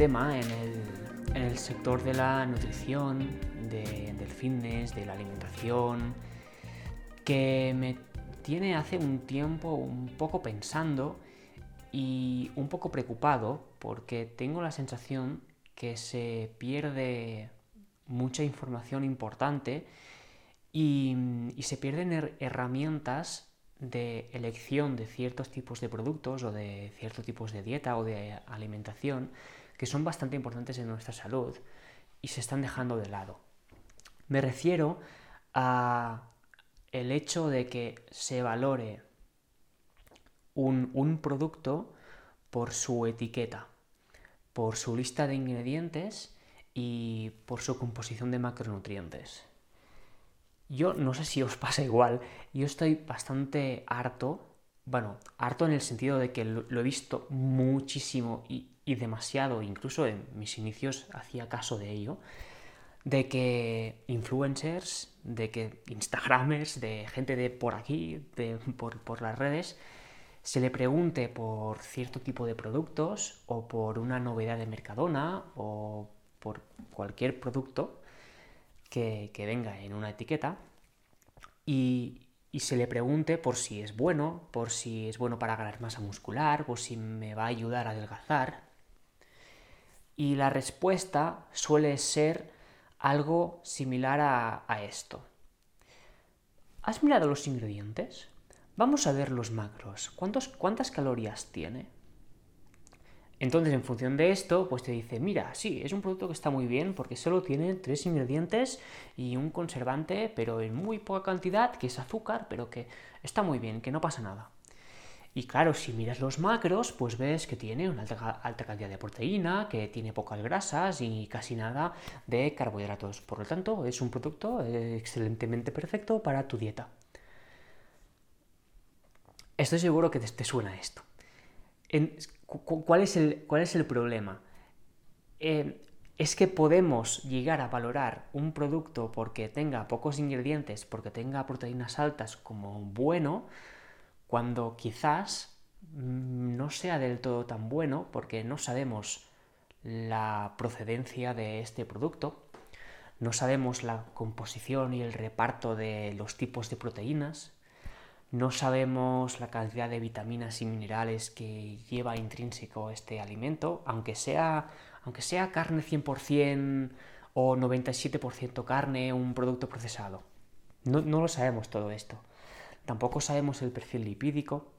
tema en el, sector de la nutrición, del fitness, de la alimentación, que me tiene hace un tiempo un poco pensando y un poco preocupado porque tengo la sensación que se pierde mucha información importante y, se pierden herramientas de elección de ciertos tipos de productos o de ciertos tipos de dieta o de alimentación que son bastante importantes en nuestra salud y se están dejando de lado. Me refiero a el hecho de que se valore un, un producto por su etiqueta, por su lista de ingredientes y por su composición de macronutrientes. Yo no sé si os pasa igual, yo estoy bastante harto, bueno, harto en el sentido de que lo, he visto muchísimo y, demasiado, incluso en mis inicios hacía caso de ello, de que influencers, de que instagramers, de gente de por aquí, de, por, por las redes, se le pregunte por cierto tipo de productos o por una novedad de Mercadona o por cualquier producto que, venga en una etiqueta y, se le pregunte por si es bueno, por si es bueno para ganar masa muscular, por si me va a ayudar a adelgazar. Y la respuesta suele ser algo similar a, esto. ¿Has mirado los ingredientes? Vamos a ver los macros. ¿Cuántas calorías tiene? Entonces, en función de esto, pues te dice, mira, sí, es un producto que está muy bien porque solo tiene tres ingredientes y un conservante, pero en muy poca cantidad, que es azúcar, pero que está muy bien, que no pasa nada. Y claro, si miras los macros, pues ves que tiene una alta, cantidad de proteína, que tiene pocas grasas y casi nada de carbohidratos. Por lo tanto, es un producto eh, excelentemente perfecto para tu dieta. Estoy seguro que te, suena esto. ¿cuál, es el, ¿Cuál es el problema? Eh, es que podemos llegar a valorar un producto porque tenga pocos ingredientes, porque tenga proteínas altas como bueno, cuando quizás mm, no sea del todo tan bueno porque no sabemos la procedencia de este producto, no sabemos la composición y el reparto de los tipos de proteínas, no sabemos la cantidad de vitaminas y minerales que lleva intrínseco este alimento, aunque sea, aunque sea carne 100% o 97% carne, un producto procesado. No, no lo sabemos todo esto. Tampoco sabemos el perfil lipídico,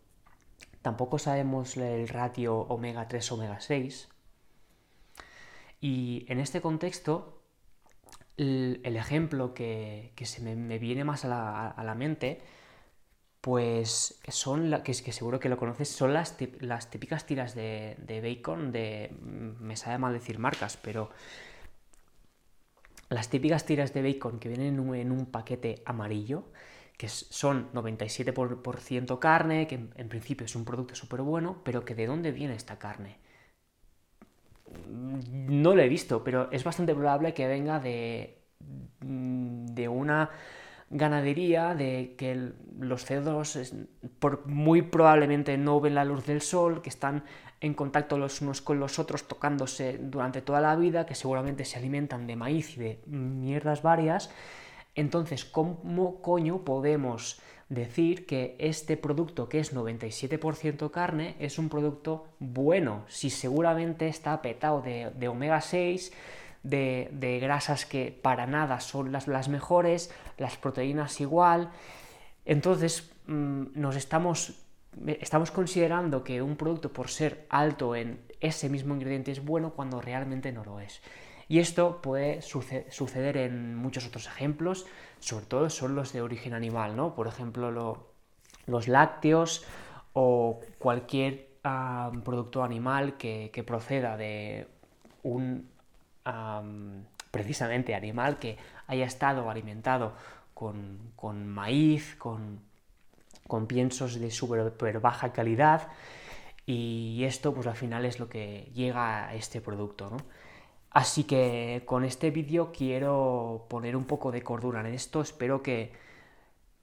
tampoco sabemos el ratio omega 3 omega 6. Y en este contexto, el, ejemplo que, se me, viene más a la, a la mente pues son, la, que, que seguro que lo conoces, son las, las típicas tiras de, bacon de, mm, me sabe mal decir marcas, pero las típicas tiras de bacon que vienen en un, paquete amarillo, que son 97% carne, que en, principio es un producto súper bueno, pero que de dónde viene esta carne. No lo he visto, pero es bastante probable que venga de, de una ganadería de que los cerdos muy probablemente no ven la luz del sol, que están en contacto los unos con los otros tocándose durante toda la vida, que seguramente se alimentan de maíz y de mierdas varias. Entonces, ¿cómo coño podemos decir que este producto que es 97% carne es un producto bueno si seguramente está petado de, omega 6? de, grasas que para nada son las, las mejores, las proteínas igual. Entonces mm, nos estamos, estamos considerando que un producto por ser alto en ese mismo ingrediente es bueno cuando realmente no lo es. Y esto puede suceder en muchos otros ejemplos, sobre todo son los de origen animal, ¿no? Por ejemplo, los lácteos o cualquier producto animal que, proceda de un precisamente animal que haya estado alimentado con, maíz, con, piensos de súper baja calidad y esto pues al final es lo que llega a este producto. Así que con este vídeo quiero poner un poco de cordura en esto, espero que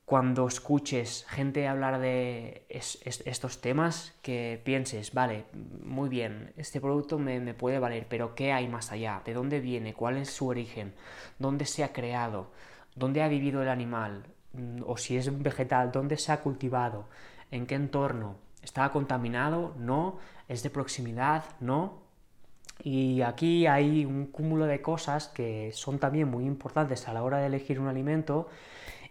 cuando escuches gente hablar de estos temas, que pienses, vale, muy bien, este producto me, puede valer, pero ¿qué hay más allá? ¿De dónde viene? ¿Cuál es su origen? ¿Dónde se ha creado? ¿Dónde ha vivido el animal? Mm, o si es vegetal, ¿dónde se ha cultivado? ¿En qué entorno? ¿Está contaminado? ¿No? ¿Es de proximidad? ¿No? Y aquí hay un cúmulo de cosas que son también muy importantes a la hora de elegir un alimento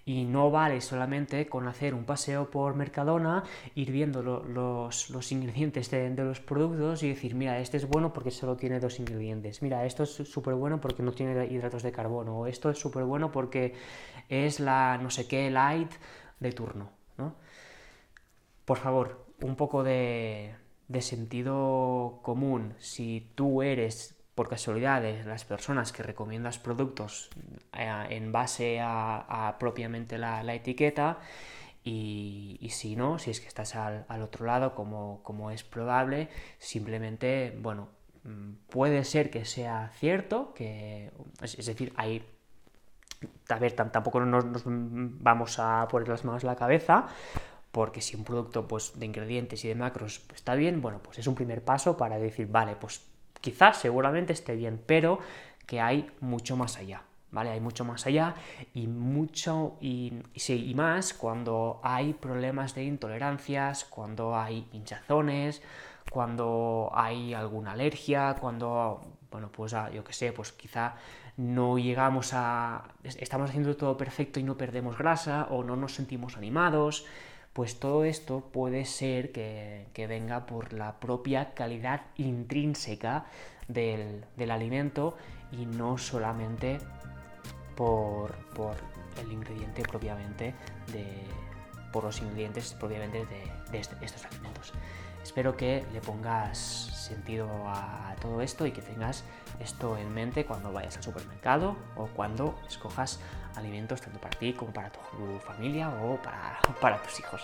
y no vale solamente con hacer un paseo por Mercadona, ir viendo los, ingredientes de, los productos y decir, mira, este es bueno porque solo tiene dos ingredientes, mira, esto es súper bueno porque no tiene hidratos de carbono, o esto es súper bueno porque es la no sé qué light de turno, ¿no? Por favor, un poco de, de sentido común. Si tú eres por casualidad de las personas que recomiendas productos eh, en base a, propiamente la, etiqueta y, si no, si es que estás al, otro lado como, como, es probable, simplemente, bueno, mm, puede ser que sea cierto, que es, decir, hay... A ver, tampoco nos, nos vamos a poner las manos en la cabeza, porque si un producto pues, de ingredientes y de macros está bien, bueno, pues es un primer paso para decir, vale, pues quizás seguramente esté bien, pero que hay mucho más allá. ¿Vale? Hay mucho más allá y mucho y, y más cuando hay problemas de intolerancias, cuando hay hinchazones, cuando hay alguna alergia, cuando, bueno, pues ah, yo qué sé, pues quizá no llegamos a... estamos haciendo todo perfecto y no perdemos grasa o no nos sentimos animados, pues todo esto puede ser que, venga por la propia calidad intrínseca del, alimento y no solamente por, el ingrediente propiamente de, por los ingredientes propiamente de, estos alimentos. Espero que le pongas sentido a todo esto y que tengas esto en mente cuando vayas al supermercado o cuando escojas alimentos tanto para ti como para tu familia o para, para tus hijos.